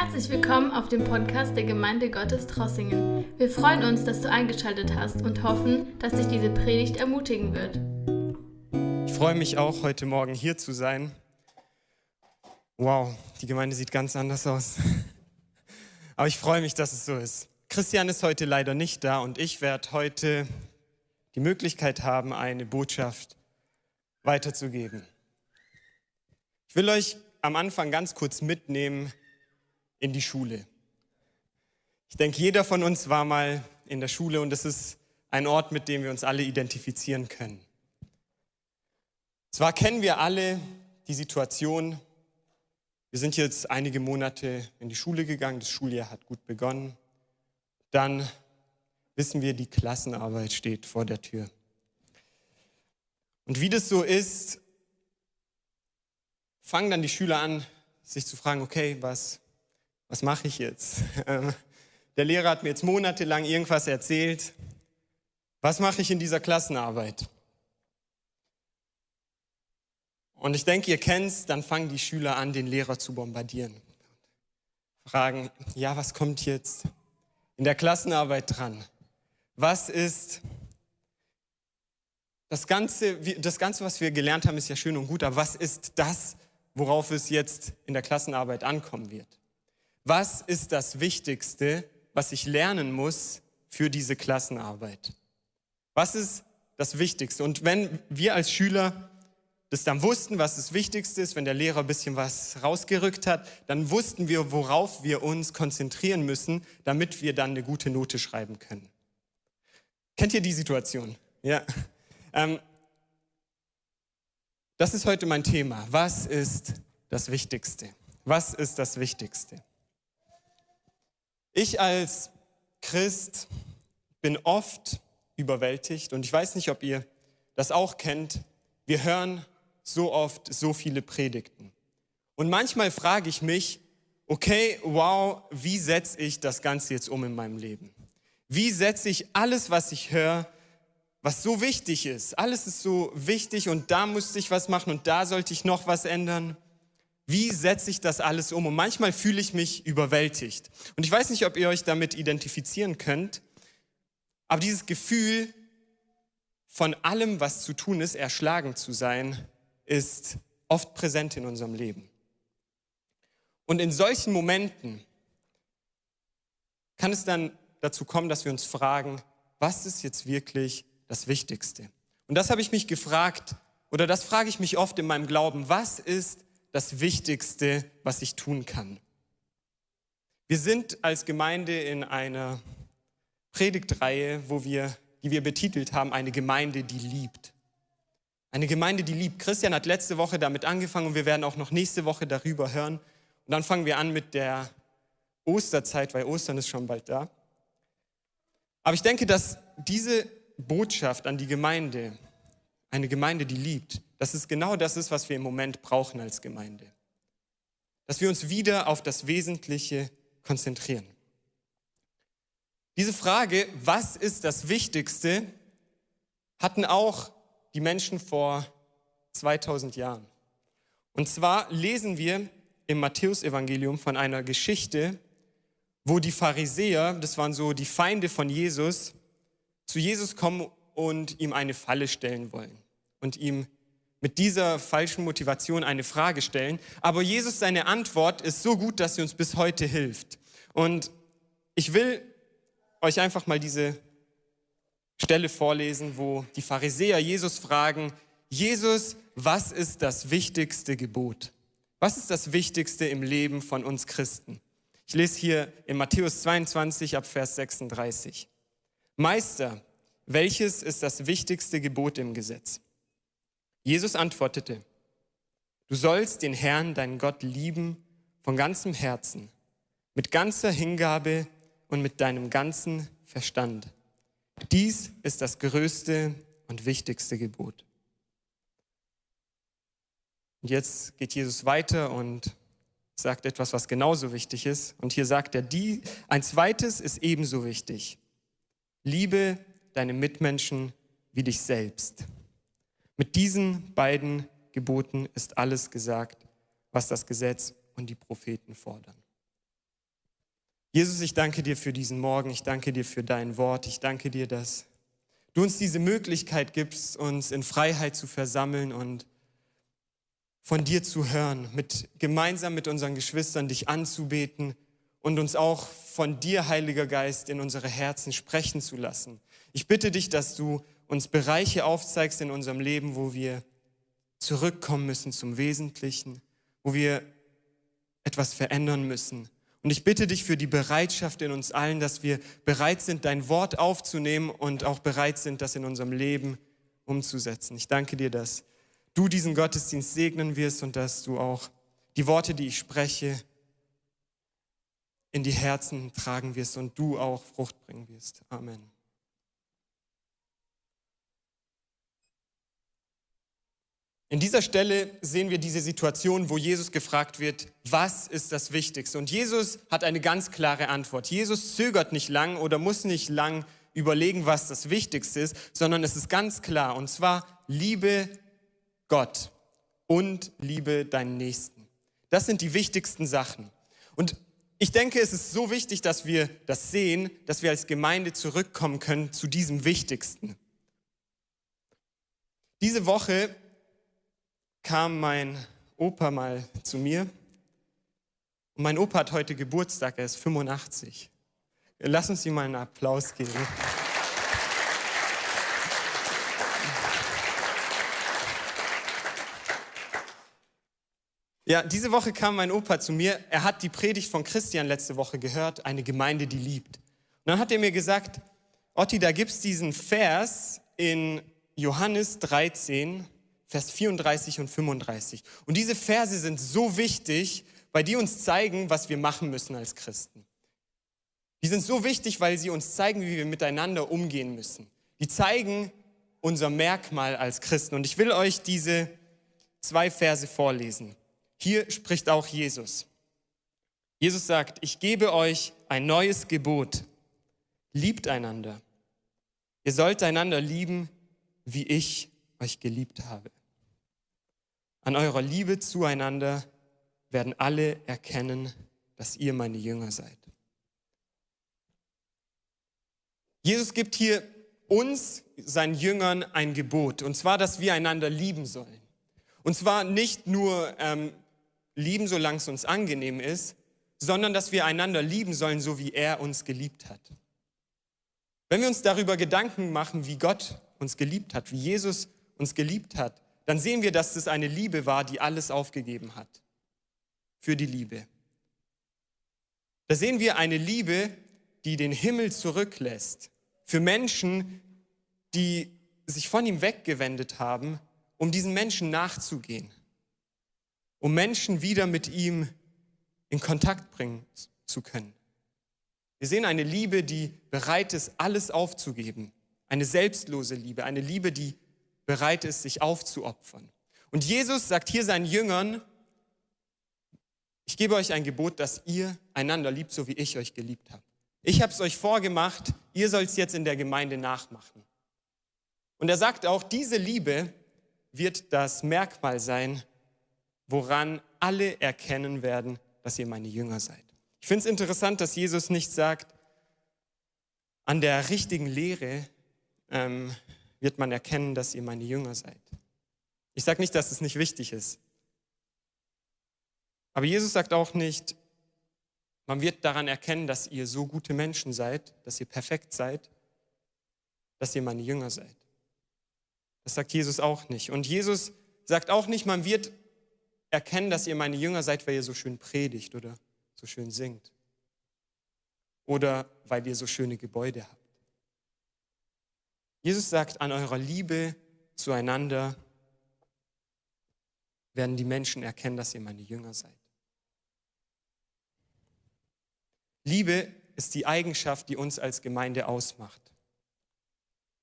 Herzlich willkommen auf dem Podcast der Gemeinde Gottes Trossingen. Wir freuen uns, dass du eingeschaltet hast und hoffen, dass dich diese Predigt ermutigen wird. Ich freue mich auch, heute Morgen hier zu sein. Wow, die Gemeinde sieht ganz anders aus. Aber ich freue mich, dass es so ist. Christian ist heute leider nicht da und ich werde heute die Möglichkeit haben, eine Botschaft weiterzugeben. Ich will euch am Anfang ganz kurz mitnehmen in die Schule. Ich denke, jeder von uns war mal in der Schule und es ist ein Ort, mit dem wir uns alle identifizieren können. Zwar kennen wir alle die Situation, wir sind jetzt einige Monate in die Schule gegangen, das Schuljahr hat gut begonnen, dann wissen wir, die Klassenarbeit steht vor der Tür. Und wie das so ist, fangen dann die Schüler an, sich zu fragen, okay, was, was mache ich jetzt? Ähm, der Lehrer hat mir jetzt monatelang irgendwas erzählt. Was mache ich in dieser Klassenarbeit? Und ich denke, ihr kennt's, dann fangen die Schüler an, den Lehrer zu bombardieren. Fragen, ja, was kommt jetzt in der Klassenarbeit dran? Was ist das Ganze, das Ganze, was wir gelernt haben, ist ja schön und gut, aber was ist das, worauf es jetzt in der Klassenarbeit ankommen wird? Was ist das Wichtigste, was ich lernen muss für diese Klassenarbeit? Was ist das Wichtigste? Und wenn wir als Schüler das dann wussten, was das Wichtigste ist, wenn der Lehrer ein bisschen was rausgerückt hat, dann wussten wir, worauf wir uns konzentrieren müssen, damit wir dann eine gute Note schreiben können. Kennt ihr die Situation? Ja. Ähm, das ist heute mein Thema. Was ist das Wichtigste? Was ist das Wichtigste? Ich als Christ bin oft überwältigt und ich weiß nicht, ob ihr das auch kennt. Wir hören so oft so viele Predigten. Und manchmal frage ich mich, okay, wow, wie setze ich das Ganze jetzt um in meinem Leben? Wie setze ich alles, was ich höre, was so wichtig ist? Alles ist so wichtig und da musste ich was machen und da sollte ich noch was ändern. Wie setze ich das alles um? Und manchmal fühle ich mich überwältigt. Und ich weiß nicht, ob ihr euch damit identifizieren könnt, aber dieses Gefühl von allem, was zu tun ist, erschlagen zu sein, ist oft präsent in unserem Leben. Und in solchen Momenten kann es dann dazu kommen, dass wir uns fragen, was ist jetzt wirklich das Wichtigste? Und das habe ich mich gefragt, oder das frage ich mich oft in meinem Glauben, was ist das Wichtigste, was ich tun kann. Wir sind als Gemeinde in einer Predigtreihe, wo wir, die wir betitelt haben, eine Gemeinde, die liebt. Eine Gemeinde, die liebt. Christian hat letzte Woche damit angefangen und wir werden auch noch nächste Woche darüber hören. Und dann fangen wir an mit der Osterzeit, weil Ostern ist schon bald da. Aber ich denke, dass diese Botschaft an die Gemeinde, eine Gemeinde, die liebt, dass es genau das ist, was wir im Moment brauchen als Gemeinde. Dass wir uns wieder auf das Wesentliche konzentrieren. Diese Frage, was ist das Wichtigste, hatten auch die Menschen vor 2000 Jahren. Und zwar lesen wir im Matthäusevangelium von einer Geschichte, wo die Pharisäer, das waren so die Feinde von Jesus, zu Jesus kommen und ihm eine Falle stellen wollen und ihm mit dieser falschen Motivation eine Frage stellen. Aber Jesus, seine Antwort ist so gut, dass sie uns bis heute hilft. Und ich will euch einfach mal diese Stelle vorlesen, wo die Pharisäer Jesus fragen, Jesus, was ist das wichtigste Gebot? Was ist das Wichtigste im Leben von uns Christen? Ich lese hier in Matthäus 22 ab Vers 36. Meister, welches ist das wichtigste Gebot im Gesetz? Jesus antwortete, du sollst den Herrn, deinen Gott, lieben von ganzem Herzen, mit ganzer Hingabe und mit deinem ganzen Verstand. Dies ist das größte und wichtigste Gebot. Und jetzt geht Jesus weiter und sagt etwas, was genauso wichtig ist. Und hier sagt er, die, ein zweites ist ebenso wichtig. Liebe deine Mitmenschen wie dich selbst. Mit diesen beiden Geboten ist alles gesagt, was das Gesetz und die Propheten fordern. Jesus, ich danke dir für diesen Morgen, ich danke dir für dein Wort, ich danke dir, dass du uns diese Möglichkeit gibst, uns in Freiheit zu versammeln und von dir zu hören, mit, gemeinsam mit unseren Geschwistern dich anzubeten und uns auch von dir, Heiliger Geist, in unsere Herzen sprechen zu lassen. Ich bitte dich, dass du uns Bereiche aufzeigst in unserem Leben, wo wir zurückkommen müssen zum Wesentlichen, wo wir etwas verändern müssen. Und ich bitte dich für die Bereitschaft in uns allen, dass wir bereit sind, dein Wort aufzunehmen und auch bereit sind, das in unserem Leben umzusetzen. Ich danke dir, dass du diesen Gottesdienst segnen wirst und dass du auch die Worte, die ich spreche, in die Herzen tragen wirst und du auch Frucht bringen wirst. Amen. In dieser Stelle sehen wir diese Situation, wo Jesus gefragt wird, was ist das Wichtigste? Und Jesus hat eine ganz klare Antwort. Jesus zögert nicht lang oder muss nicht lang überlegen, was das Wichtigste ist, sondern es ist ganz klar. Und zwar liebe Gott und liebe deinen Nächsten. Das sind die wichtigsten Sachen. Und ich denke, es ist so wichtig, dass wir das sehen, dass wir als Gemeinde zurückkommen können zu diesem Wichtigsten. Diese Woche kam mein Opa mal zu mir. Und mein Opa hat heute Geburtstag, er ist 85. Lass uns ihm mal einen Applaus geben. Ja, diese Woche kam mein Opa zu mir. Er hat die Predigt von Christian letzte Woche gehört, eine Gemeinde, die liebt. Und dann hat er mir gesagt, Otti, da gibt es diesen Vers in Johannes 13, Vers 34 und 35. Und diese Verse sind so wichtig, weil die uns zeigen, was wir machen müssen als Christen. Die sind so wichtig, weil sie uns zeigen, wie wir miteinander umgehen müssen. Die zeigen unser Merkmal als Christen. Und ich will euch diese zwei Verse vorlesen. Hier spricht auch Jesus. Jesus sagt, ich gebe euch ein neues Gebot. Liebt einander. Ihr sollt einander lieben, wie ich euch geliebt habe. An eurer Liebe zueinander werden alle erkennen, dass ihr meine Jünger seid. Jesus gibt hier uns, seinen Jüngern, ein Gebot, und zwar, dass wir einander lieben sollen. Und zwar nicht nur ähm, lieben, solange es uns angenehm ist, sondern dass wir einander lieben sollen, so wie er uns geliebt hat. Wenn wir uns darüber Gedanken machen, wie Gott uns geliebt hat, wie Jesus uns geliebt hat, dann sehen wir, dass es eine Liebe war, die alles aufgegeben hat. Für die Liebe. Da sehen wir eine Liebe, die den Himmel zurücklässt. Für Menschen, die sich von ihm weggewendet haben, um diesen Menschen nachzugehen. Um Menschen wieder mit ihm in Kontakt bringen zu können. Wir sehen eine Liebe, die bereit ist, alles aufzugeben. Eine selbstlose Liebe, eine Liebe, die bereit ist, sich aufzuopfern. Und Jesus sagt hier seinen Jüngern, ich gebe euch ein Gebot, dass ihr einander liebt, so wie ich euch geliebt habe. Ich habe es euch vorgemacht, ihr sollt es jetzt in der Gemeinde nachmachen. Und er sagt auch, diese Liebe wird das Merkmal sein, woran alle erkennen werden, dass ihr meine Jünger seid. Ich finde es interessant, dass Jesus nicht sagt, an der richtigen Lehre ähm, wird man erkennen, dass ihr meine Jünger seid. Ich sage nicht, dass es nicht wichtig ist. Aber Jesus sagt auch nicht, man wird daran erkennen, dass ihr so gute Menschen seid, dass ihr perfekt seid, dass ihr meine Jünger seid. Das sagt Jesus auch nicht. Und Jesus sagt auch nicht, man wird erkennen, dass ihr meine Jünger seid, weil ihr so schön predigt oder so schön singt. Oder weil ihr so schöne Gebäude habt. Jesus sagt, an eurer Liebe zueinander werden die Menschen erkennen, dass ihr meine Jünger seid. Liebe ist die Eigenschaft, die uns als Gemeinde ausmacht.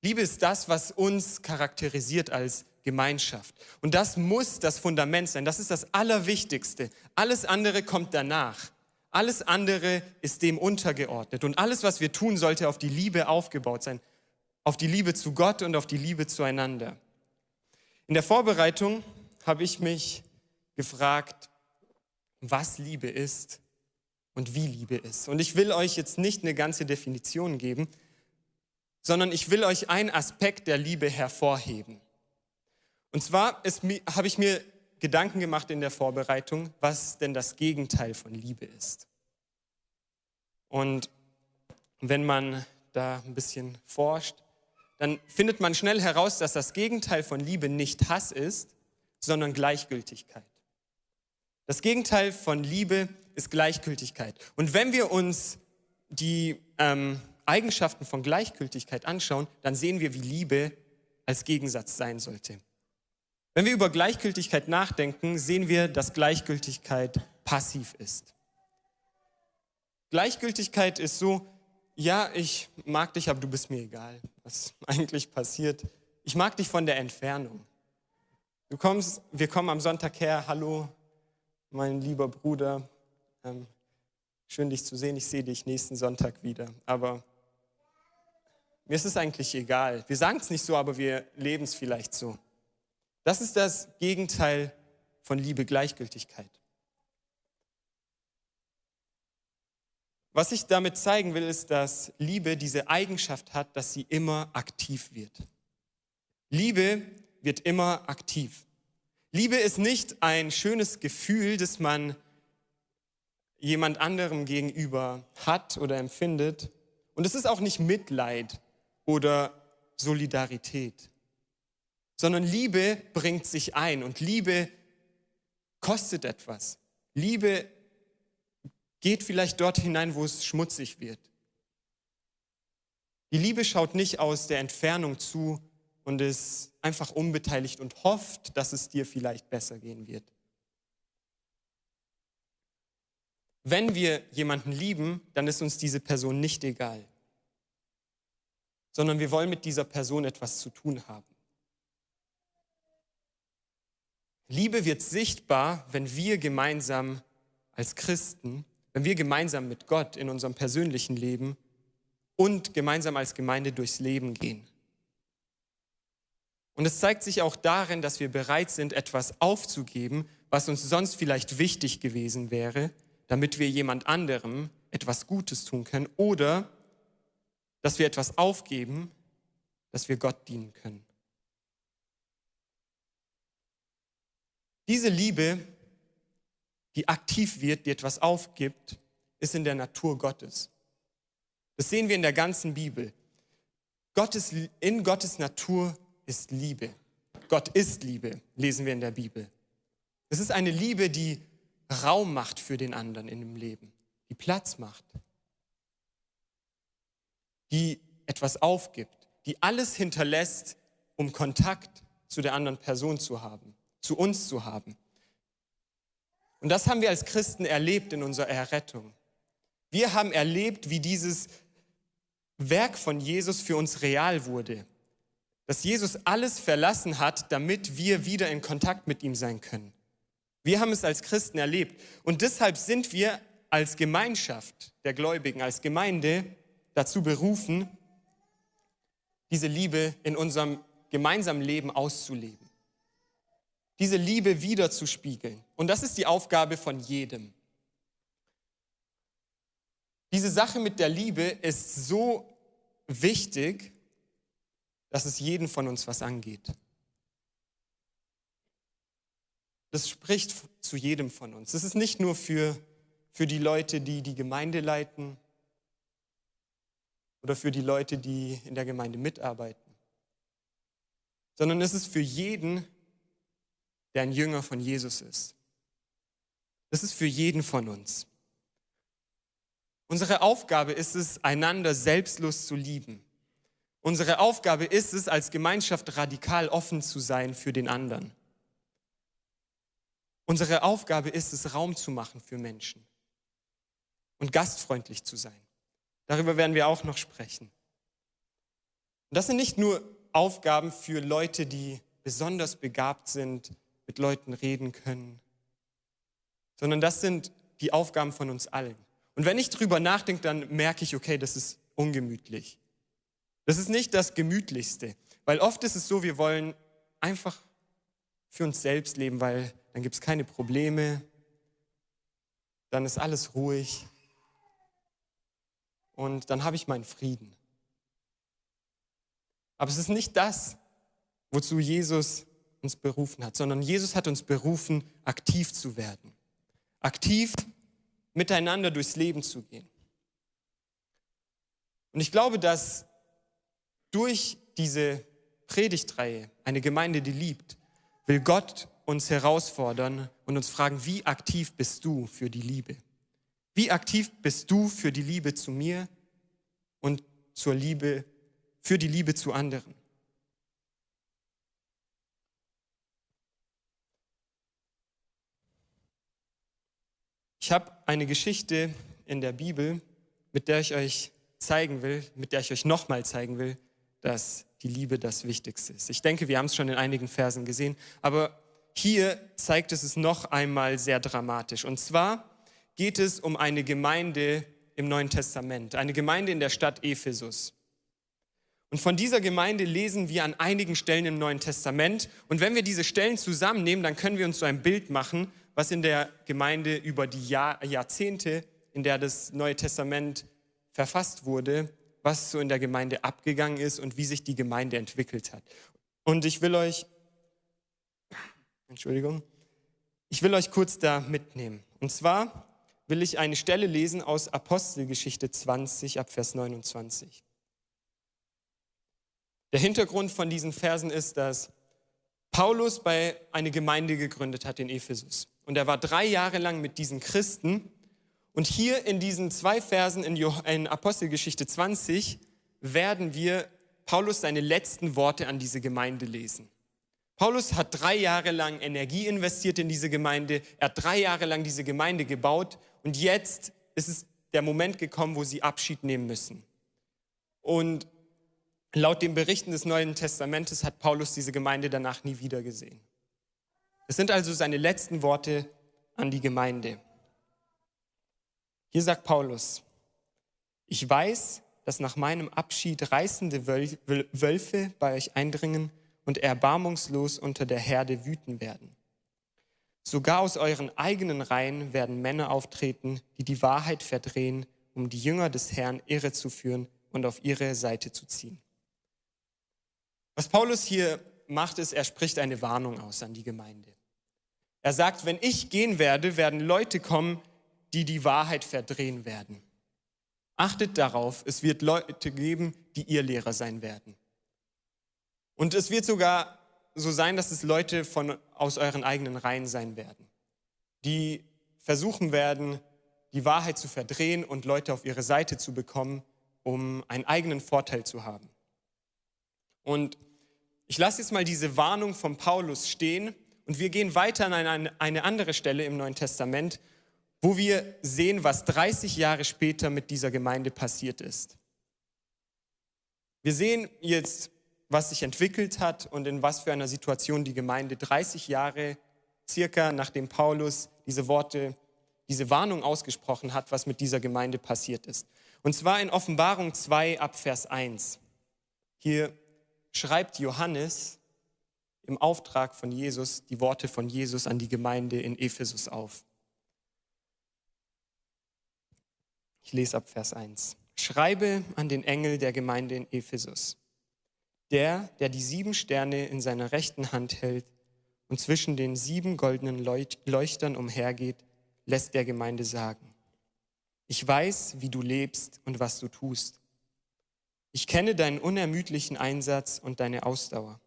Liebe ist das, was uns charakterisiert als Gemeinschaft. Und das muss das Fundament sein. Das ist das Allerwichtigste. Alles andere kommt danach. Alles andere ist dem untergeordnet. Und alles, was wir tun, sollte auf die Liebe aufgebaut sein auf die Liebe zu Gott und auf die Liebe zueinander. In der Vorbereitung habe ich mich gefragt, was Liebe ist und wie Liebe ist. Und ich will euch jetzt nicht eine ganze Definition geben, sondern ich will euch einen Aspekt der Liebe hervorheben. Und zwar habe ich mir Gedanken gemacht in der Vorbereitung, was denn das Gegenteil von Liebe ist. Und wenn man da ein bisschen forscht, dann findet man schnell heraus, dass das Gegenteil von Liebe nicht Hass ist, sondern Gleichgültigkeit. Das Gegenteil von Liebe ist Gleichgültigkeit. Und wenn wir uns die ähm, Eigenschaften von Gleichgültigkeit anschauen, dann sehen wir, wie Liebe als Gegensatz sein sollte. Wenn wir über Gleichgültigkeit nachdenken, sehen wir, dass Gleichgültigkeit passiv ist. Gleichgültigkeit ist so, ja, ich mag dich, aber du bist mir egal, was eigentlich passiert. Ich mag dich von der Entfernung. Du kommst, wir kommen am Sonntag her, hallo, mein lieber Bruder, ähm, schön dich zu sehen, ich sehe dich nächsten Sonntag wieder. Aber mir ist es eigentlich egal. Wir sagen es nicht so, aber wir leben es vielleicht so. Das ist das Gegenteil von Liebe, Gleichgültigkeit. Was ich damit zeigen will, ist, dass Liebe diese Eigenschaft hat, dass sie immer aktiv wird. Liebe wird immer aktiv. Liebe ist nicht ein schönes Gefühl, das man jemand anderem gegenüber hat oder empfindet. Und es ist auch nicht Mitleid oder Solidarität, sondern Liebe bringt sich ein und Liebe kostet etwas. Liebe geht vielleicht dort hinein, wo es schmutzig wird. Die Liebe schaut nicht aus der Entfernung zu und ist einfach unbeteiligt und hofft, dass es dir vielleicht besser gehen wird. Wenn wir jemanden lieben, dann ist uns diese Person nicht egal, sondern wir wollen mit dieser Person etwas zu tun haben. Liebe wird sichtbar, wenn wir gemeinsam als Christen, wenn wir gemeinsam mit Gott in unserem persönlichen Leben und gemeinsam als Gemeinde durchs Leben gehen. Und es zeigt sich auch darin, dass wir bereit sind, etwas aufzugeben, was uns sonst vielleicht wichtig gewesen wäre, damit wir jemand anderem etwas Gutes tun können oder dass wir etwas aufgeben, dass wir Gott dienen können. Diese Liebe, die aktiv wird, die etwas aufgibt, ist in der Natur Gottes. Das sehen wir in der ganzen Bibel. Gottes, in Gottes Natur ist Liebe. Gott ist Liebe, lesen wir in der Bibel. Es ist eine Liebe, die Raum macht für den anderen in dem Leben, die Platz macht, die etwas aufgibt, die alles hinterlässt, um Kontakt zu der anderen Person zu haben, zu uns zu haben. Und das haben wir als Christen erlebt in unserer Errettung. Wir haben erlebt, wie dieses Werk von Jesus für uns real wurde. Dass Jesus alles verlassen hat, damit wir wieder in Kontakt mit ihm sein können. Wir haben es als Christen erlebt. Und deshalb sind wir als Gemeinschaft der Gläubigen, als Gemeinde dazu berufen, diese Liebe in unserem gemeinsamen Leben auszuleben. Diese Liebe wiederzuspiegeln. Und das ist die Aufgabe von jedem. Diese Sache mit der Liebe ist so wichtig, dass es jeden von uns was angeht. Das spricht zu jedem von uns. Das ist nicht nur für, für die Leute, die die Gemeinde leiten oder für die Leute, die in der Gemeinde mitarbeiten, sondern es ist für jeden, der ein Jünger von Jesus ist. Das ist für jeden von uns. Unsere Aufgabe ist es, einander selbstlos zu lieben. Unsere Aufgabe ist es, als Gemeinschaft radikal offen zu sein für den anderen. Unsere Aufgabe ist es, Raum zu machen für Menschen und gastfreundlich zu sein. Darüber werden wir auch noch sprechen. Und das sind nicht nur Aufgaben für Leute, die besonders begabt sind, mit Leuten reden können, sondern das sind die Aufgaben von uns allen. Und wenn ich drüber nachdenke, dann merke ich, okay, das ist ungemütlich. Das ist nicht das Gemütlichste, weil oft ist es so, wir wollen einfach für uns selbst leben, weil dann gibt es keine Probleme, dann ist alles ruhig. und dann habe ich meinen Frieden. Aber es ist nicht das, wozu Jesus uns berufen hat, sondern Jesus hat uns berufen, aktiv zu werden. Aktiv miteinander durchs Leben zu gehen. Und ich glaube, dass durch diese Predigtreihe, eine Gemeinde, die liebt, will Gott uns herausfordern und uns fragen, wie aktiv bist du für die Liebe? Wie aktiv bist du für die Liebe zu mir und zur Liebe, für die Liebe zu anderen? Ich habe eine Geschichte in der Bibel, mit der ich euch zeigen will, mit der ich euch nochmal zeigen will, dass die Liebe das Wichtigste ist. Ich denke, wir haben es schon in einigen Versen gesehen, aber hier zeigt es es noch einmal sehr dramatisch. Und zwar geht es um eine Gemeinde im Neuen Testament, eine Gemeinde in der Stadt Ephesus. Und von dieser Gemeinde lesen wir an einigen Stellen im Neuen Testament. Und wenn wir diese Stellen zusammennehmen, dann können wir uns so ein Bild machen, was in der Gemeinde über die Jahr, Jahrzehnte, in der das Neue Testament verfasst wurde, was so in der Gemeinde abgegangen ist und wie sich die Gemeinde entwickelt hat. Und ich will euch, Entschuldigung, ich will euch kurz da mitnehmen. Und zwar will ich eine Stelle lesen aus Apostelgeschichte 20 ab Vers 29. Der Hintergrund von diesen Versen ist, dass Paulus bei eine Gemeinde gegründet hat in Ephesus. Und er war drei Jahre lang mit diesen Christen. Und hier in diesen zwei Versen in Apostelgeschichte 20 werden wir Paulus seine letzten Worte an diese Gemeinde lesen. Paulus hat drei Jahre lang Energie investiert in diese Gemeinde. Er hat drei Jahre lang diese Gemeinde gebaut. Und jetzt ist es der Moment gekommen, wo sie Abschied nehmen müssen. Und laut den Berichten des Neuen Testamentes hat Paulus diese Gemeinde danach nie wieder gesehen. Es sind also seine letzten Worte an die Gemeinde. Hier sagt Paulus, ich weiß, dass nach meinem Abschied reißende Wölfe bei euch eindringen und erbarmungslos unter der Herde wüten werden. Sogar aus euren eigenen Reihen werden Männer auftreten, die die Wahrheit verdrehen, um die Jünger des Herrn irre zu führen und auf ihre Seite zu ziehen. Was Paulus hier macht, ist, er spricht eine Warnung aus an die Gemeinde. Er sagt, wenn ich gehen werde, werden Leute kommen, die die Wahrheit verdrehen werden. Achtet darauf, es wird Leute geben, die ihr Lehrer sein werden. Und es wird sogar so sein, dass es Leute von, aus euren eigenen Reihen sein werden, die versuchen werden, die Wahrheit zu verdrehen und Leute auf ihre Seite zu bekommen, um einen eigenen Vorteil zu haben. Und ich lasse jetzt mal diese Warnung von Paulus stehen und wir gehen weiter an eine, andere Stelle im Neuen Testament, wo wir sehen, was 30 Jahre später mit dieser Gemeinde passiert ist. Wir sehen jetzt, was sich entwickelt hat und in was für einer Situation die Gemeinde 30 Jahre circa nachdem Paulus diese Worte, diese Warnung ausgesprochen hat, was mit dieser Gemeinde passiert ist. Und zwar in Offenbarung 2 ab Vers 1. Hier schreibt Johannes im Auftrag von Jesus die Worte von Jesus an die Gemeinde in Ephesus auf. Ich lese ab Vers 1. Schreibe an den Engel der Gemeinde in Ephesus. Der, der die sieben Sterne in seiner rechten Hand hält und zwischen den sieben goldenen Leuchtern umhergeht, lässt der Gemeinde sagen, ich weiß, wie du lebst und was du tust. Ich kenne deinen unermüdlichen Einsatz und deine Ausdauer.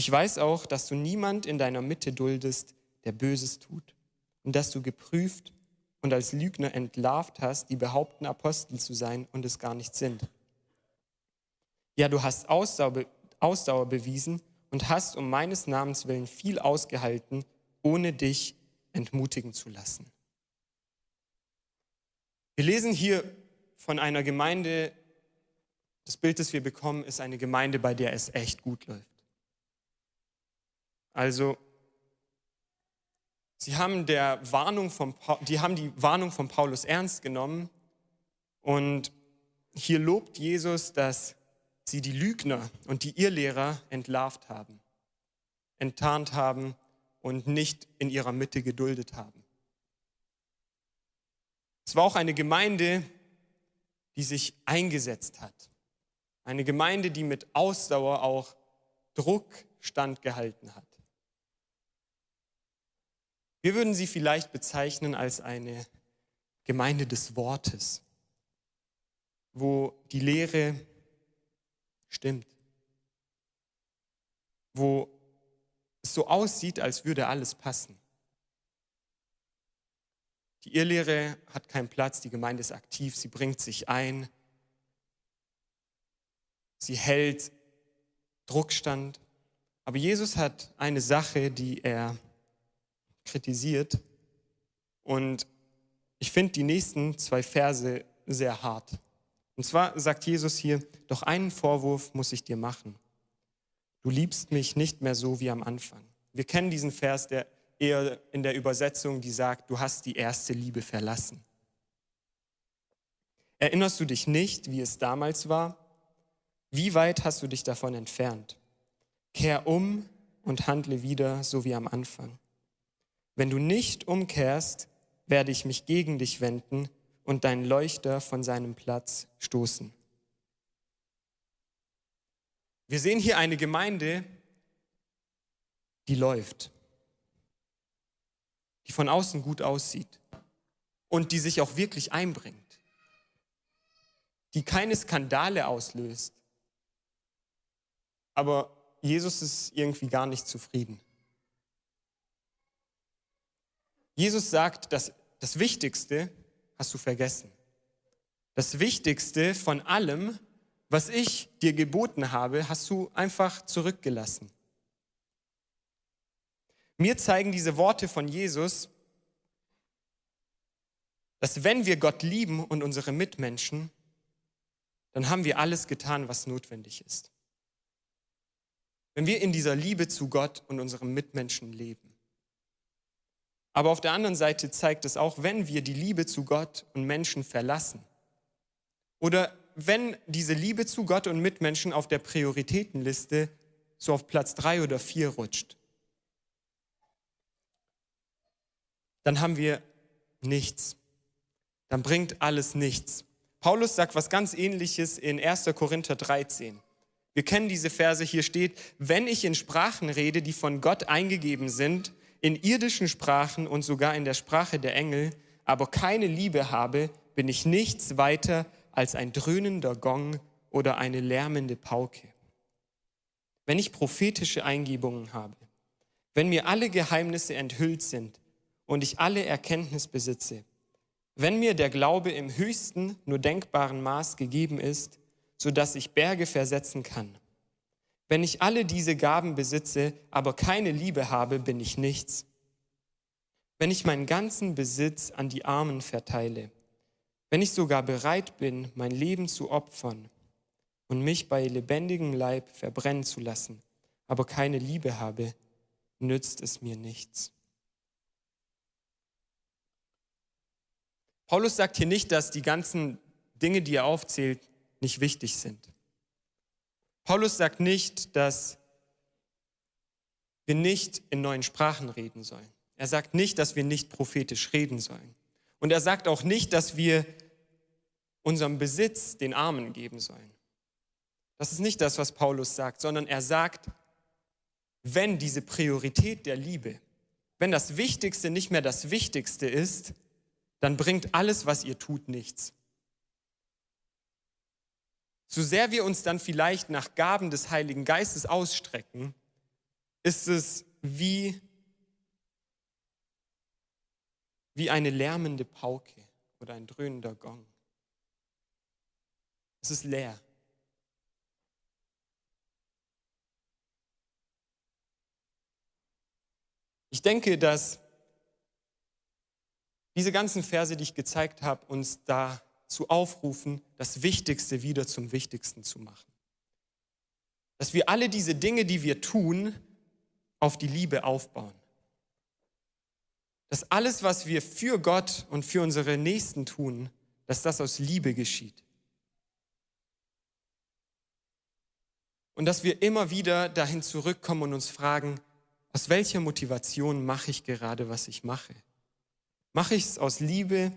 Ich weiß auch, dass du niemand in deiner Mitte duldest, der Böses tut, und dass du geprüft und als Lügner entlarvt hast, die behaupten, Apostel zu sein und es gar nicht sind. Ja, du hast Ausdauer, Ausdauer bewiesen und hast um meines Namens willen viel ausgehalten, ohne dich entmutigen zu lassen. Wir lesen hier von einer Gemeinde, das Bild, das wir bekommen, ist eine Gemeinde, bei der es echt gut läuft. Also, sie haben, der Warnung von, die haben die Warnung von Paulus ernst genommen und hier lobt Jesus, dass sie die Lügner und die Irrlehrer entlarvt haben, enttarnt haben und nicht in ihrer Mitte geduldet haben. Es war auch eine Gemeinde, die sich eingesetzt hat. Eine Gemeinde, die mit Ausdauer auch Druck standgehalten hat. Wir würden sie vielleicht bezeichnen als eine Gemeinde des Wortes, wo die Lehre stimmt, wo es so aussieht, als würde alles passen. Die Irrlehre hat keinen Platz, die Gemeinde ist aktiv, sie bringt sich ein, sie hält Druckstand. Aber Jesus hat eine Sache, die er kritisiert. Und ich finde die nächsten zwei Verse sehr hart. Und zwar sagt Jesus hier, doch einen Vorwurf muss ich dir machen. Du liebst mich nicht mehr so wie am Anfang. Wir kennen diesen Vers, der eher in der Übersetzung, die sagt, du hast die erste Liebe verlassen. Erinnerst du dich nicht, wie es damals war? Wie weit hast du dich davon entfernt? Kehr um und handle wieder so wie am Anfang. Wenn du nicht umkehrst, werde ich mich gegen dich wenden und deinen Leuchter von seinem Platz stoßen. Wir sehen hier eine Gemeinde, die läuft, die von außen gut aussieht und die sich auch wirklich einbringt, die keine Skandale auslöst. Aber Jesus ist irgendwie gar nicht zufrieden. Jesus sagt, dass das Wichtigste hast du vergessen. Das Wichtigste von allem, was ich dir geboten habe, hast du einfach zurückgelassen. Mir zeigen diese Worte von Jesus, dass wenn wir Gott lieben und unsere Mitmenschen, dann haben wir alles getan, was notwendig ist. Wenn wir in dieser Liebe zu Gott und unserem Mitmenschen leben. Aber auf der anderen Seite zeigt es auch, wenn wir die Liebe zu Gott und Menschen verlassen oder wenn diese Liebe zu Gott und Mitmenschen auf der Prioritätenliste so auf Platz drei oder vier rutscht, dann haben wir nichts. Dann bringt alles nichts. Paulus sagt was ganz ähnliches in 1. Korinther 13. Wir kennen diese Verse, hier steht, wenn ich in Sprachen rede, die von Gott eingegeben sind, in irdischen Sprachen und sogar in der Sprache der Engel, aber keine Liebe habe, bin ich nichts weiter als ein dröhnender Gong oder eine lärmende Pauke. Wenn ich prophetische Eingebungen habe, wenn mir alle Geheimnisse enthüllt sind und ich alle Erkenntnis besitze, wenn mir der Glaube im höchsten nur denkbaren Maß gegeben ist, so dass ich Berge versetzen kann, wenn ich alle diese Gaben besitze, aber keine Liebe habe, bin ich nichts. Wenn ich meinen ganzen Besitz an die Armen verteile, wenn ich sogar bereit bin, mein Leben zu opfern und mich bei lebendigem Leib verbrennen zu lassen, aber keine Liebe habe, nützt es mir nichts. Paulus sagt hier nicht, dass die ganzen Dinge, die er aufzählt, nicht wichtig sind. Paulus sagt nicht, dass wir nicht in neuen Sprachen reden sollen. Er sagt nicht, dass wir nicht prophetisch reden sollen. Und er sagt auch nicht, dass wir unserem Besitz den Armen geben sollen. Das ist nicht das, was Paulus sagt, sondern er sagt, wenn diese Priorität der Liebe, wenn das Wichtigste nicht mehr das Wichtigste ist, dann bringt alles, was ihr tut, nichts. So sehr wir uns dann vielleicht nach Gaben des Heiligen Geistes ausstrecken, ist es wie, wie eine lärmende Pauke oder ein dröhnender Gong. Es ist leer. Ich denke, dass diese ganzen Verse, die ich gezeigt habe, uns da zu aufrufen, das Wichtigste wieder zum Wichtigsten zu machen. Dass wir alle diese Dinge, die wir tun, auf die Liebe aufbauen. Dass alles, was wir für Gott und für unsere Nächsten tun, dass das aus Liebe geschieht. Und dass wir immer wieder dahin zurückkommen und uns fragen, aus welcher Motivation mache ich gerade, was ich mache? Mache ich es aus Liebe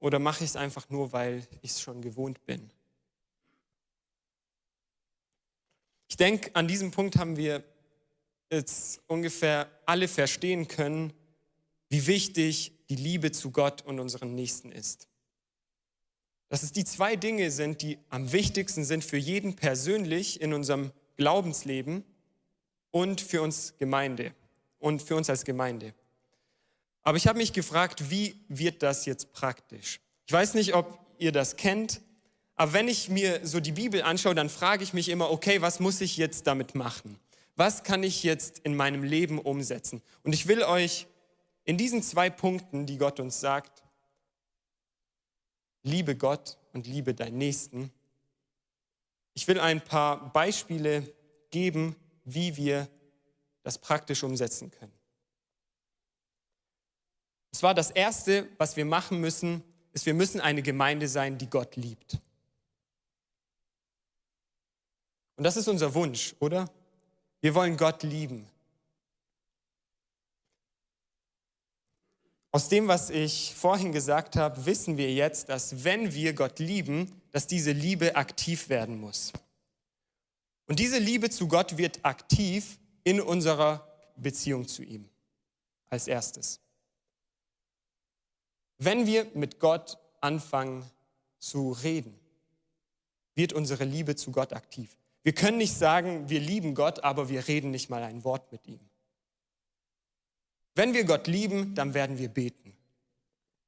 Oder mache ich es einfach nur, weil ich es schon gewohnt bin? Ich denke, an diesem Punkt haben wir jetzt ungefähr alle verstehen können, wie wichtig die Liebe zu Gott und unseren Nächsten ist. Dass es die zwei Dinge sind, die am wichtigsten sind für jeden persönlich in unserem Glaubensleben und für uns Gemeinde und für uns als Gemeinde. Aber ich habe mich gefragt, wie wird das jetzt praktisch? Ich weiß nicht, ob ihr das kennt, aber wenn ich mir so die Bibel anschaue, dann frage ich mich immer, okay, was muss ich jetzt damit machen? Was kann ich jetzt in meinem Leben umsetzen? Und ich will euch in diesen zwei Punkten, die Gott uns sagt, liebe Gott und liebe deinen Nächsten, ich will ein paar Beispiele geben, wie wir das praktisch umsetzen können. Zwar das Erste, was wir machen müssen, ist, wir müssen eine Gemeinde sein, die Gott liebt. Und das ist unser Wunsch, oder? Wir wollen Gott lieben. Aus dem, was ich vorhin gesagt habe, wissen wir jetzt, dass wenn wir Gott lieben, dass diese Liebe aktiv werden muss. Und diese Liebe zu Gott wird aktiv in unserer Beziehung zu ihm als erstes. Wenn wir mit Gott anfangen zu reden, wird unsere Liebe zu Gott aktiv. Wir können nicht sagen, wir lieben Gott, aber wir reden nicht mal ein Wort mit ihm. Wenn wir Gott lieben, dann werden wir beten.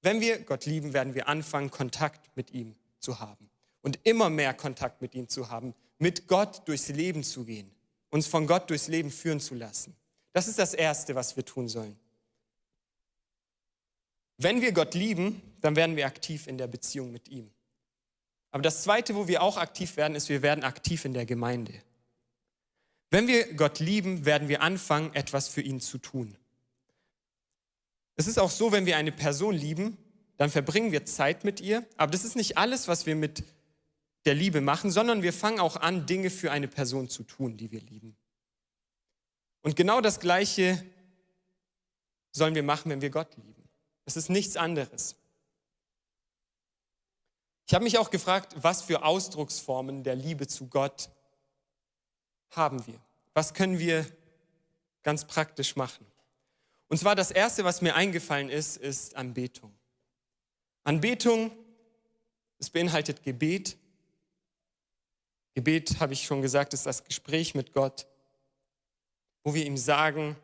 Wenn wir Gott lieben, werden wir anfangen, Kontakt mit ihm zu haben und immer mehr Kontakt mit ihm zu haben, mit Gott durchs Leben zu gehen, uns von Gott durchs Leben führen zu lassen. Das ist das Erste, was wir tun sollen. Wenn wir Gott lieben, dann werden wir aktiv in der Beziehung mit ihm. Aber das Zweite, wo wir auch aktiv werden, ist, wir werden aktiv in der Gemeinde. Wenn wir Gott lieben, werden wir anfangen, etwas für ihn zu tun. Es ist auch so, wenn wir eine Person lieben, dann verbringen wir Zeit mit ihr. Aber das ist nicht alles, was wir mit der Liebe machen, sondern wir fangen auch an, Dinge für eine Person zu tun, die wir lieben. Und genau das Gleiche sollen wir machen, wenn wir Gott lieben. Es ist nichts anderes. Ich habe mich auch gefragt, was für Ausdrucksformen der Liebe zu Gott haben wir? Was können wir ganz praktisch machen? Und zwar das Erste, was mir eingefallen ist, ist Anbetung. Anbetung, es beinhaltet Gebet. Gebet, habe ich schon gesagt, ist das Gespräch mit Gott, wo wir ihm sagen,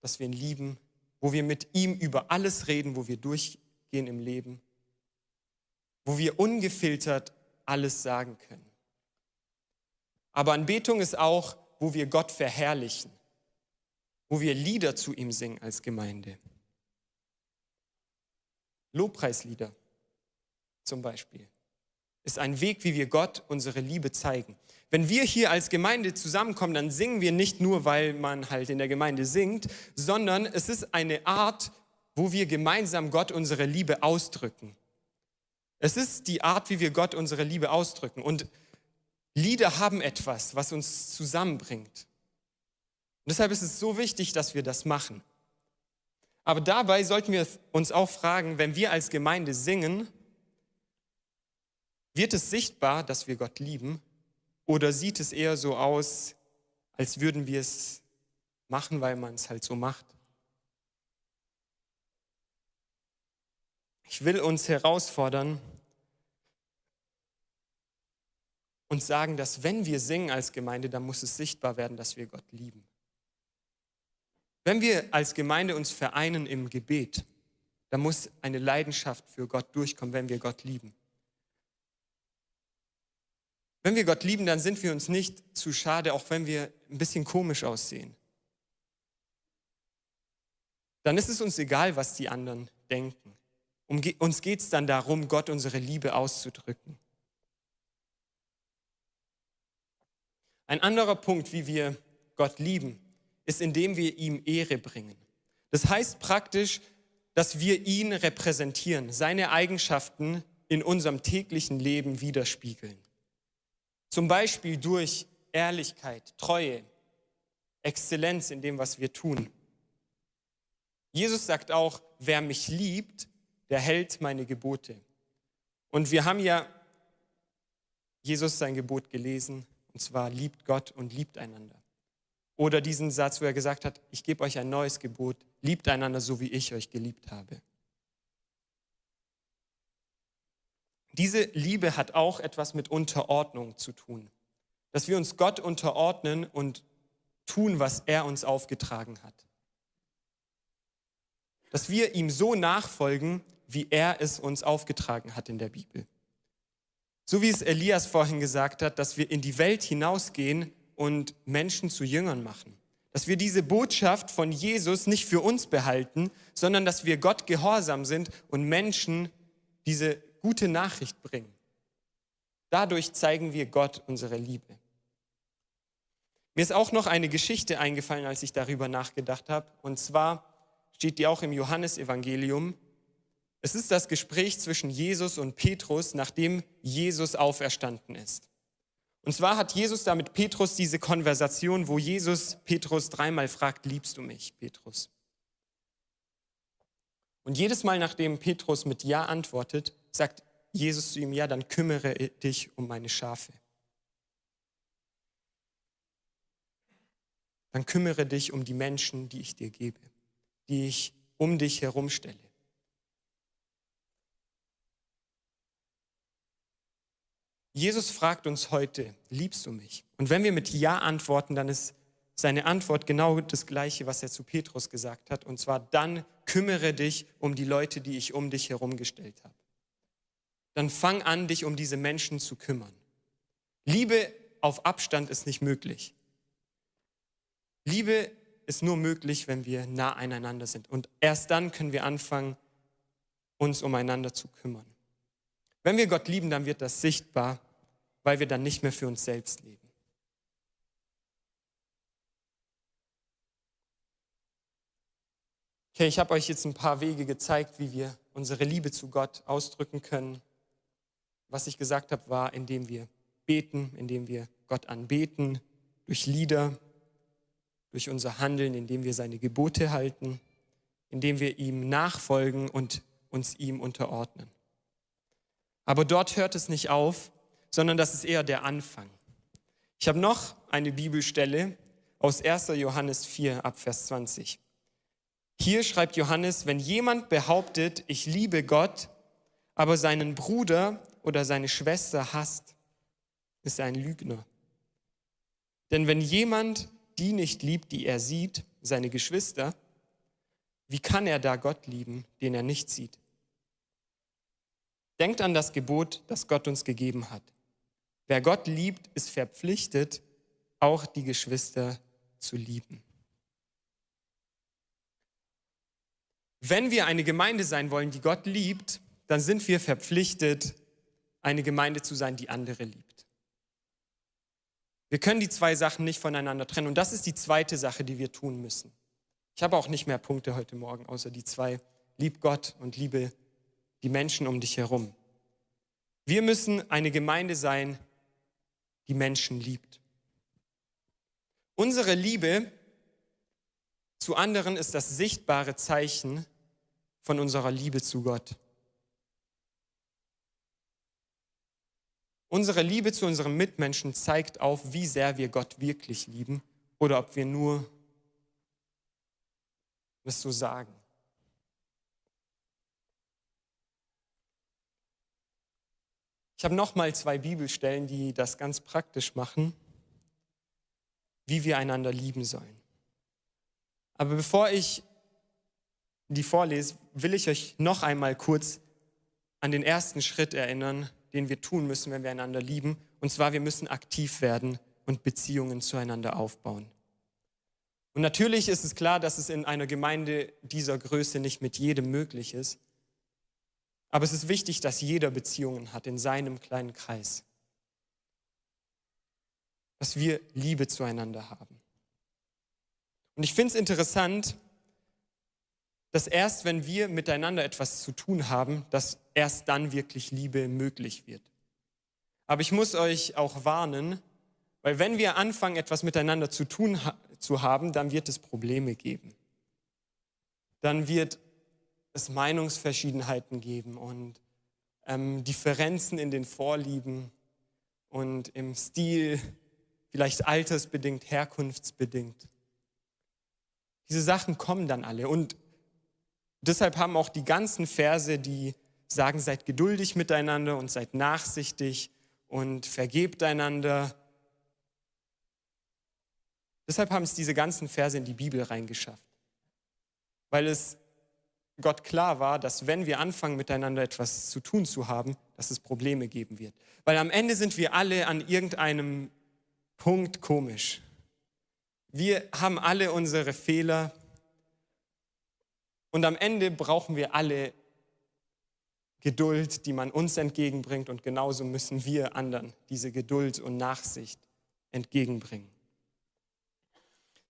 dass wir ihn lieben, wo wir mit ihm über alles reden, wo wir durchgehen im Leben, wo wir ungefiltert alles sagen können. Aber Anbetung ist auch, wo wir Gott verherrlichen wo wir Lieder zu ihm singen als Gemeinde. Lobpreislieder zum Beispiel ist ein Weg, wie wir Gott unsere Liebe zeigen. Wenn wir hier als Gemeinde zusammenkommen, dann singen wir nicht nur, weil man halt in der Gemeinde singt, sondern es ist eine Art, wo wir gemeinsam Gott unsere Liebe ausdrücken. Es ist die Art, wie wir Gott unsere Liebe ausdrücken. Und Lieder haben etwas, was uns zusammenbringt. Und deshalb ist es so wichtig, dass wir das machen. Aber dabei sollten wir uns auch fragen, wenn wir als Gemeinde singen, wird es sichtbar, dass wir Gott lieben? Oder sieht es eher so aus, als würden wir es machen, weil man es halt so macht? Ich will uns herausfordern und sagen, dass wenn wir singen als Gemeinde, dann muss es sichtbar werden, dass wir Gott lieben. Wenn wir als Gemeinde uns vereinen im Gebet, dann muss eine Leidenschaft für Gott durchkommen, wenn wir Gott lieben. Wenn wir Gott lieben, dann sind wir uns nicht zu schade, auch wenn wir ein bisschen komisch aussehen. Dann ist es uns egal, was die anderen denken. Um, uns geht es dann darum, Gott unsere Liebe auszudrücken. Ein anderer Punkt, wie wir Gott lieben, ist, indem wir ihm Ehre bringen. Das heißt praktisch, dass wir ihn repräsentieren, seine Eigenschaften in unserem täglichen Leben widerspiegeln. Zum Beispiel durch Ehrlichkeit, Treue, Exzellenz in dem, was wir tun. Jesus sagt auch, wer mich liebt, der hält meine Gebote. Und wir haben ja Jesus sein Gebot gelesen, und zwar liebt Gott und liebt einander. Oder diesen Satz, wo er gesagt hat, ich gebe euch ein neues Gebot, liebt einander so, wie ich euch geliebt habe. Diese Liebe hat auch etwas mit Unterordnung zu tun. Dass wir uns Gott unterordnen und tun, was er uns aufgetragen hat. Dass wir ihm so nachfolgen, wie er es uns aufgetragen hat in der Bibel. So wie es Elias vorhin gesagt hat, dass wir in die Welt hinausgehen und Menschen zu Jüngern machen. Dass wir diese Botschaft von Jesus nicht für uns behalten, sondern dass wir Gott gehorsam sind und Menschen diese gute Nachricht bringen. Dadurch zeigen wir Gott unsere Liebe. Mir ist auch noch eine Geschichte eingefallen, als ich darüber nachgedacht habe. Und zwar steht die auch im Johannesevangelium. Es ist das Gespräch zwischen Jesus und Petrus, nachdem Jesus auferstanden ist. Und zwar hat Jesus da mit Petrus diese Konversation, wo Jesus Petrus dreimal fragt, liebst du mich, Petrus? Und jedes Mal, nachdem Petrus mit Ja antwortet, sagt Jesus zu ihm, ja, dann kümmere dich um meine Schafe. Dann kümmere dich um die Menschen, die ich dir gebe, die ich um dich herumstelle. Jesus fragt uns heute, liebst du mich? Und wenn wir mit Ja antworten, dann ist seine Antwort genau das gleiche, was er zu Petrus gesagt hat. Und zwar, dann kümmere dich um die Leute, die ich um dich herumgestellt habe dann fang an, dich um diese Menschen zu kümmern. Liebe auf Abstand ist nicht möglich. Liebe ist nur möglich, wenn wir nah aneinander sind. Und erst dann können wir anfangen, uns umeinander zu kümmern. Wenn wir Gott lieben, dann wird das sichtbar, weil wir dann nicht mehr für uns selbst leben. Okay, ich habe euch jetzt ein paar Wege gezeigt, wie wir unsere Liebe zu Gott ausdrücken können was ich gesagt habe, war, indem wir beten, indem wir Gott anbeten, durch Lieder, durch unser Handeln, indem wir seine Gebote halten, indem wir ihm nachfolgen und uns ihm unterordnen. Aber dort hört es nicht auf, sondern das ist eher der Anfang. Ich habe noch eine Bibelstelle aus 1. Johannes 4 ab Vers 20. Hier schreibt Johannes, wenn jemand behauptet, ich liebe Gott, aber seinen Bruder oder seine Schwester hasst, ist ein Lügner. Denn wenn jemand die nicht liebt, die er sieht, seine Geschwister, wie kann er da Gott lieben, den er nicht sieht? Denkt an das Gebot, das Gott uns gegeben hat. Wer Gott liebt, ist verpflichtet, auch die Geschwister zu lieben. Wenn wir eine Gemeinde sein wollen, die Gott liebt, dann sind wir verpflichtet, eine Gemeinde zu sein, die andere liebt. Wir können die zwei Sachen nicht voneinander trennen. Und das ist die zweite Sache, die wir tun müssen. Ich habe auch nicht mehr Punkte heute Morgen, außer die zwei. Lieb Gott und liebe die Menschen um dich herum. Wir müssen eine Gemeinde sein, die Menschen liebt. Unsere Liebe zu anderen ist das sichtbare Zeichen von unserer Liebe zu Gott. Unsere Liebe zu unseren Mitmenschen zeigt auf, wie sehr wir Gott wirklich lieben oder ob wir nur das so sagen. Ich habe noch mal zwei Bibelstellen, die das ganz praktisch machen, wie wir einander lieben sollen. Aber bevor ich die vorlese, will ich euch noch einmal kurz an den ersten Schritt erinnern, den wir tun müssen, wenn wir einander lieben. Und zwar, wir müssen aktiv werden und Beziehungen zueinander aufbauen. Und natürlich ist es klar, dass es in einer Gemeinde dieser Größe nicht mit jedem möglich ist. Aber es ist wichtig, dass jeder Beziehungen hat in seinem kleinen Kreis. Dass wir Liebe zueinander haben. Und ich finde es interessant, dass erst wenn wir miteinander etwas zu tun haben, dass erst dann wirklich Liebe möglich wird. Aber ich muss euch auch warnen, weil wenn wir anfangen, etwas miteinander zu tun ha zu haben, dann wird es Probleme geben. Dann wird es Meinungsverschiedenheiten geben und ähm, Differenzen in den Vorlieben und im Stil, vielleicht altersbedingt, herkunftsbedingt. Diese Sachen kommen dann alle. Und deshalb haben auch die ganzen Verse, die sagen, seid geduldig miteinander und seid nachsichtig und vergebt einander. Deshalb haben es diese ganzen Verse in die Bibel reingeschafft. Weil es Gott klar war, dass wenn wir anfangen, miteinander etwas zu tun zu haben, dass es Probleme geben wird. Weil am Ende sind wir alle an irgendeinem Punkt komisch. Wir haben alle unsere Fehler und am Ende brauchen wir alle Geduld, die man uns entgegenbringt und genauso müssen wir anderen diese Geduld und Nachsicht entgegenbringen.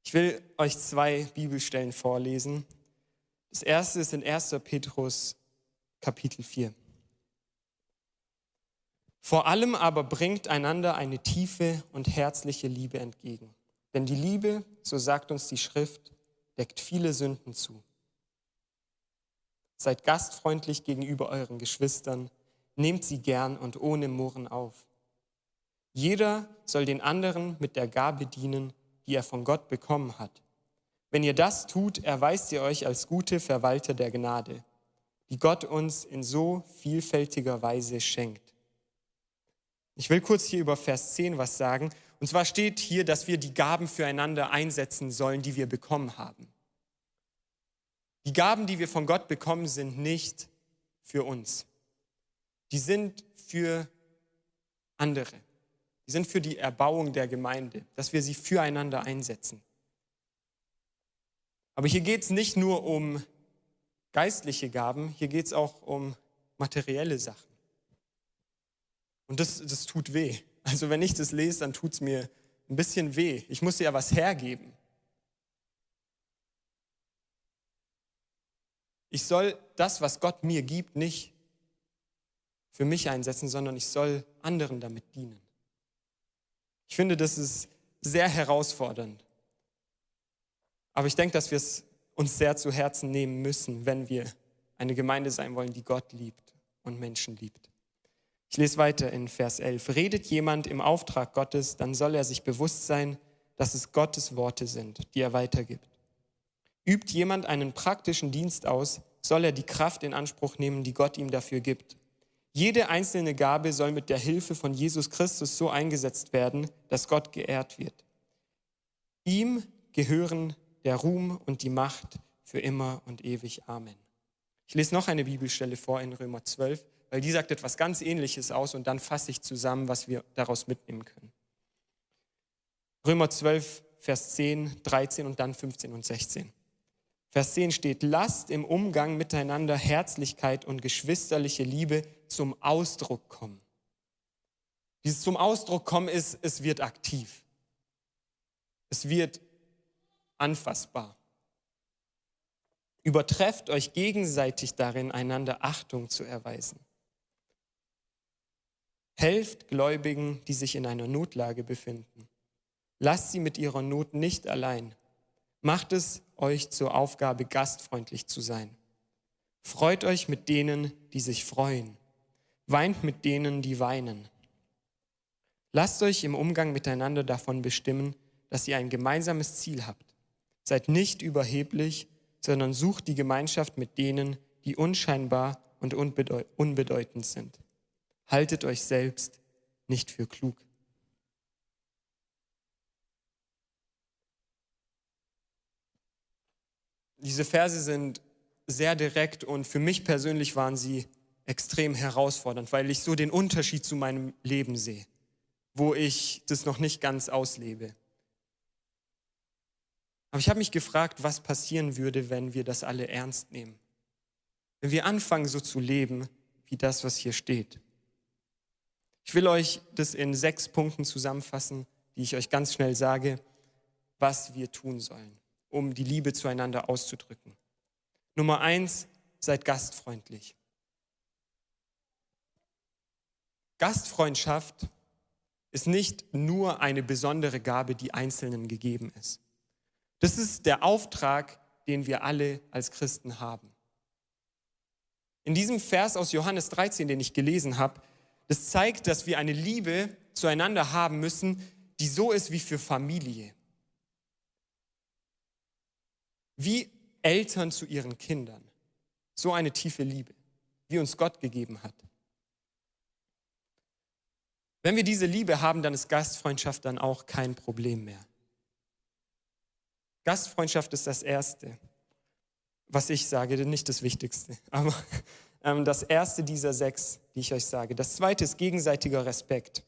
Ich will euch zwei Bibelstellen vorlesen. Das erste ist in 1. Petrus Kapitel 4. Vor allem aber bringt einander eine tiefe und herzliche Liebe entgegen. Denn die Liebe, so sagt uns die Schrift, deckt viele Sünden zu. Seid gastfreundlich gegenüber euren Geschwistern, nehmt sie gern und ohne Murren auf. Jeder soll den anderen mit der Gabe dienen, die er von Gott bekommen hat. Wenn ihr das tut, erweist ihr euch als gute Verwalter der Gnade, die Gott uns in so vielfältiger Weise schenkt. Ich will kurz hier über Vers 10 was sagen. Und zwar steht hier, dass wir die Gaben füreinander einsetzen sollen, die wir bekommen haben. Die Gaben, die wir von Gott bekommen, sind nicht für uns. Die sind für andere. Die sind für die Erbauung der Gemeinde, dass wir sie füreinander einsetzen. Aber hier geht es nicht nur um geistliche Gaben, hier geht es auch um materielle Sachen. Und das, das tut weh. Also wenn ich das lese, dann tut es mir ein bisschen weh. Ich muss ja was hergeben. Ich soll das, was Gott mir gibt, nicht für mich einsetzen, sondern ich soll anderen damit dienen. Ich finde, das ist sehr herausfordernd. Aber ich denke, dass wir es uns sehr zu Herzen nehmen müssen, wenn wir eine Gemeinde sein wollen, die Gott liebt und Menschen liebt. Ich lese weiter in Vers 11. Redet jemand im Auftrag Gottes, dann soll er sich bewusst sein, dass es Gottes Worte sind, die er weitergibt. Übt jemand einen praktischen Dienst aus, soll er die Kraft in Anspruch nehmen, die Gott ihm dafür gibt. Jede einzelne Gabe soll mit der Hilfe von Jesus Christus so eingesetzt werden, dass Gott geehrt wird. Ihm gehören der Ruhm und die Macht für immer und ewig. Amen. Ich lese noch eine Bibelstelle vor in Römer 12, weil die sagt etwas ganz Ähnliches aus und dann fasse ich zusammen, was wir daraus mitnehmen können. Römer 12, Vers 10, 13 und dann 15 und 16. Vers 10 steht, lasst im Umgang miteinander Herzlichkeit und geschwisterliche Liebe zum Ausdruck kommen. Dieses zum Ausdruck kommen ist, es wird aktiv. Es wird anfassbar. Übertrefft euch gegenseitig darin, einander Achtung zu erweisen. Helft Gläubigen, die sich in einer Notlage befinden. Lasst sie mit ihrer Not nicht allein. Macht es euch zur Aufgabe, gastfreundlich zu sein. Freut euch mit denen, die sich freuen. Weint mit denen, die weinen. Lasst euch im Umgang miteinander davon bestimmen, dass ihr ein gemeinsames Ziel habt. Seid nicht überheblich, sondern sucht die Gemeinschaft mit denen, die unscheinbar und unbedeutend sind. Haltet euch selbst nicht für klug. Diese Verse sind sehr direkt und für mich persönlich waren sie extrem herausfordernd, weil ich so den Unterschied zu meinem Leben sehe, wo ich das noch nicht ganz auslebe. Aber ich habe mich gefragt, was passieren würde, wenn wir das alle ernst nehmen. Wenn wir anfangen, so zu leben, wie das, was hier steht. Ich will euch das in sechs Punkten zusammenfassen, die ich euch ganz schnell sage, was wir tun sollen um die Liebe zueinander auszudrücken. Nummer eins, seid gastfreundlich. Gastfreundschaft ist nicht nur eine besondere Gabe, die Einzelnen gegeben ist. Das ist der Auftrag, den wir alle als Christen haben. In diesem Vers aus Johannes 13, den ich gelesen habe, das zeigt, dass wir eine Liebe zueinander haben müssen, die so ist wie für Familie. Wie Eltern zu ihren Kindern. So eine tiefe Liebe, wie uns Gott gegeben hat. Wenn wir diese Liebe haben, dann ist Gastfreundschaft dann auch kein Problem mehr. Gastfreundschaft ist das Erste, was ich sage, nicht das Wichtigste, aber ähm, das Erste dieser sechs, die ich euch sage. Das Zweite ist gegenseitiger Respekt.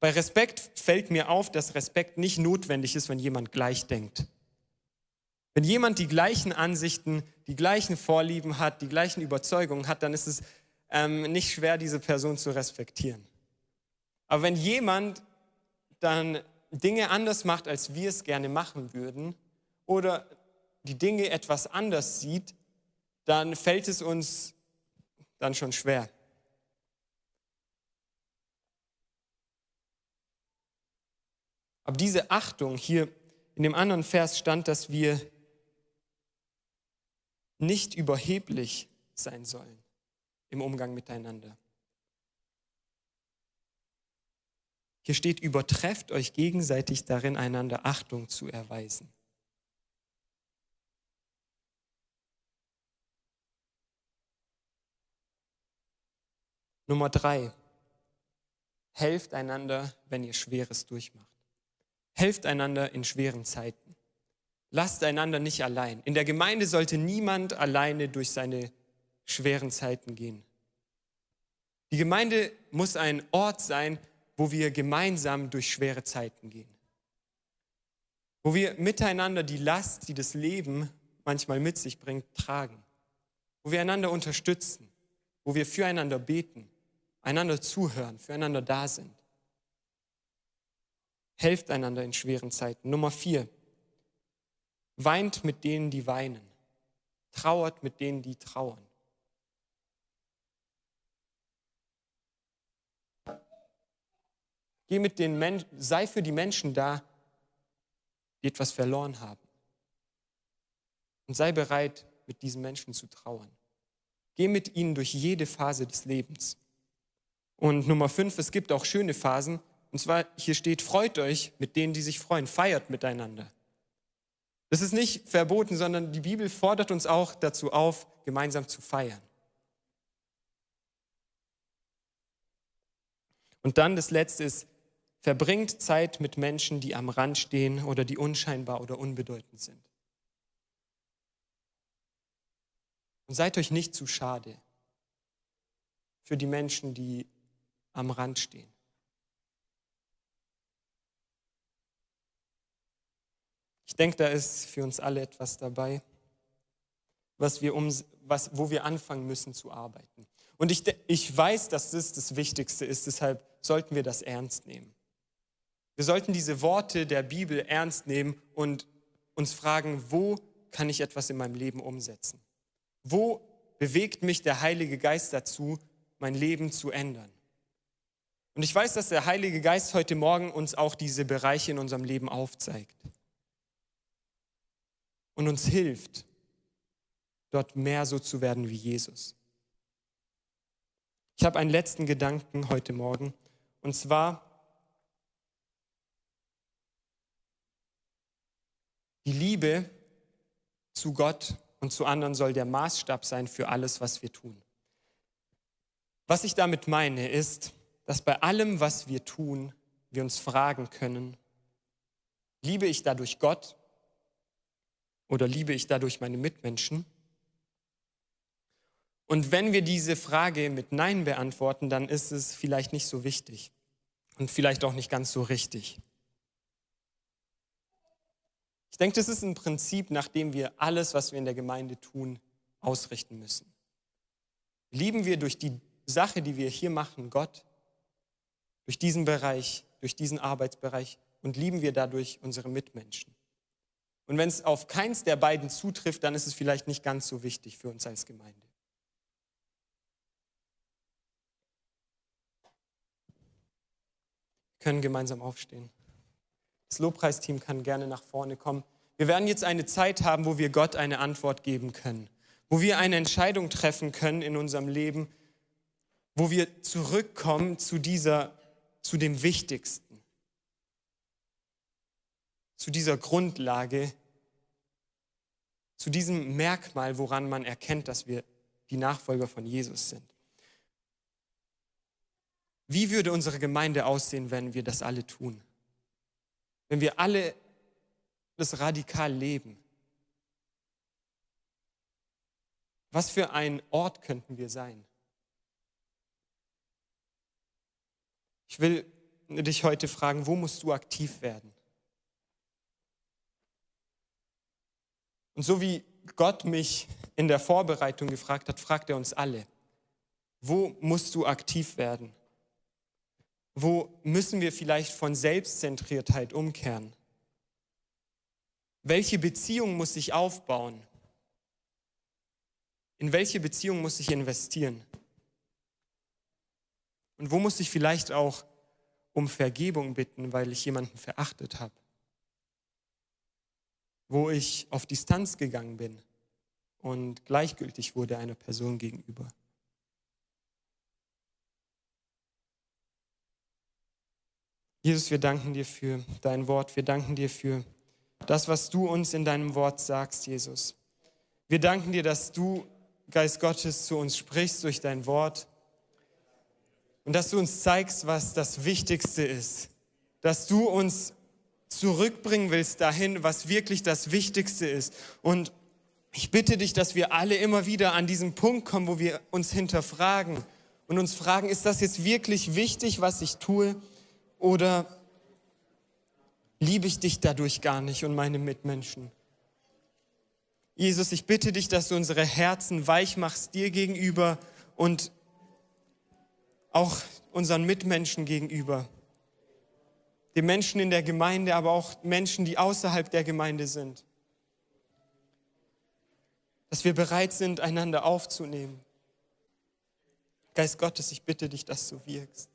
Bei Respekt fällt mir auf, dass Respekt nicht notwendig ist, wenn jemand gleich denkt. Wenn jemand die gleichen Ansichten, die gleichen Vorlieben hat, die gleichen Überzeugungen hat, dann ist es ähm, nicht schwer, diese Person zu respektieren. Aber wenn jemand dann Dinge anders macht, als wir es gerne machen würden, oder die Dinge etwas anders sieht, dann fällt es uns dann schon schwer. Aber diese Achtung hier in dem anderen Vers stand, dass wir nicht überheblich sein sollen im Umgang miteinander. Hier steht, übertrefft euch gegenseitig darin, einander Achtung zu erweisen. Nummer drei, helft einander, wenn ihr Schweres durchmacht. Helft einander in schweren Zeiten. Lasst einander nicht allein. In der Gemeinde sollte niemand alleine durch seine schweren Zeiten gehen. Die Gemeinde muss ein Ort sein, wo wir gemeinsam durch schwere Zeiten gehen. Wo wir miteinander die Last, die das Leben manchmal mit sich bringt, tragen. Wo wir einander unterstützen. Wo wir füreinander beten, einander zuhören, füreinander da sind. Helft einander in schweren Zeiten. Nummer vier, Weint mit denen, die weinen. Trauert mit denen, die trauern. Geh mit den Menschen, sei für die Menschen da, die etwas verloren haben. Und sei bereit, mit diesen Menschen zu trauern. Geh mit ihnen durch jede Phase des Lebens. Und Nummer fünf, es gibt auch schöne Phasen. Und zwar, hier steht, freut euch mit denen, die sich freuen, feiert miteinander. Das ist nicht verboten, sondern die Bibel fordert uns auch dazu auf, gemeinsam zu feiern. Und dann das Letzte ist, verbringt Zeit mit Menschen, die am Rand stehen oder die unscheinbar oder unbedeutend sind. Und seid euch nicht zu schade für die Menschen, die am Rand stehen. Ich denke, da ist für uns alle etwas dabei, was wir um, was, wo wir anfangen müssen zu arbeiten. Und ich, ich weiß, dass das das Wichtigste ist, deshalb sollten wir das ernst nehmen. Wir sollten diese Worte der Bibel ernst nehmen und uns fragen, wo kann ich etwas in meinem Leben umsetzen? Wo bewegt mich der Heilige Geist dazu, mein Leben zu ändern? Und ich weiß, dass der Heilige Geist heute Morgen uns auch diese Bereiche in unserem Leben aufzeigt und uns hilft, dort mehr so zu werden wie Jesus. Ich habe einen letzten Gedanken heute Morgen und zwar die Liebe zu Gott und zu anderen soll der Maßstab sein für alles, was wir tun. Was ich damit meine, ist, dass bei allem, was wir tun, wir uns fragen können, liebe ich dadurch Gott oder liebe ich dadurch meine Mitmenschen? Und wenn wir diese Frage mit Nein beantworten, dann ist es vielleicht nicht so wichtig und vielleicht auch nicht ganz so richtig. Ich denke, das ist ein Prinzip, nach dem wir alles, was wir in der Gemeinde tun, ausrichten müssen. Lieben wir durch die Sache, die wir hier machen, Gott, durch diesen Bereich, durch diesen Arbeitsbereich und lieben wir dadurch unsere Mitmenschen. Und wenn es auf keins der beiden zutrifft, dann ist es vielleicht nicht ganz so wichtig für uns als Gemeinde. Wir können gemeinsam aufstehen. Das Lobpreisteam kann gerne nach vorne kommen. Wir werden jetzt eine Zeit haben, wo wir Gott eine Antwort geben können, wo wir eine Entscheidung treffen können in unserem Leben, wo wir zurückkommen zu dieser, zu dem Wichtigsten, zu dieser Grundlage, zu diesem Merkmal, woran man erkennt, dass wir die Nachfolger von Jesus sind. Wie würde unsere Gemeinde aussehen, wenn wir das alle tun? Wenn wir alle das radikal leben? Was für ein Ort könnten wir sein? Ich will dich heute fragen, wo musst du aktiv werden? Und so wie Gott mich in der Vorbereitung gefragt hat, fragt er uns alle, wo musst du aktiv werden? Wo müssen wir vielleicht von Selbstzentriertheit umkehren? Welche Beziehung muss ich aufbauen? In welche Beziehung muss ich investieren? Und wo muss ich vielleicht auch um Vergebung bitten, weil ich jemanden verachtet habe? Wo ich auf Distanz gegangen bin und gleichgültig wurde einer Person gegenüber? Jesus, wir danken dir für dein Wort. Wir danken dir für das, was du uns in deinem Wort sagst, Jesus. Wir danken dir, dass du, Geist Gottes, zu uns sprichst durch dein Wort und dass du uns zeigst, was das Wichtigste ist. Dass du uns zurückbringen willst dahin, was wirklich das Wichtigste ist. Und ich bitte dich, dass wir alle immer wieder an diesen Punkt kommen, wo wir uns hinterfragen und uns fragen, ist das jetzt wirklich wichtig, was ich tue? Oder liebe ich dich dadurch gar nicht und meine Mitmenschen? Jesus, ich bitte dich, dass du unsere Herzen weich machst dir gegenüber und auch unseren Mitmenschen gegenüber. Den Menschen in der Gemeinde, aber auch Menschen, die außerhalb der Gemeinde sind. Dass wir bereit sind, einander aufzunehmen. Geist Gottes, ich bitte dich, dass du wirkst.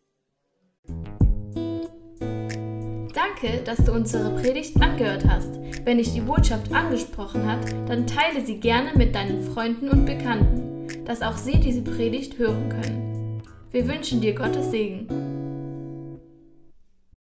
Danke, dass du unsere Predigt angehört hast. Wenn dich die Botschaft angesprochen hat, dann teile sie gerne mit deinen Freunden und Bekannten, dass auch sie diese Predigt hören können. Wir wünschen dir Gottes Segen.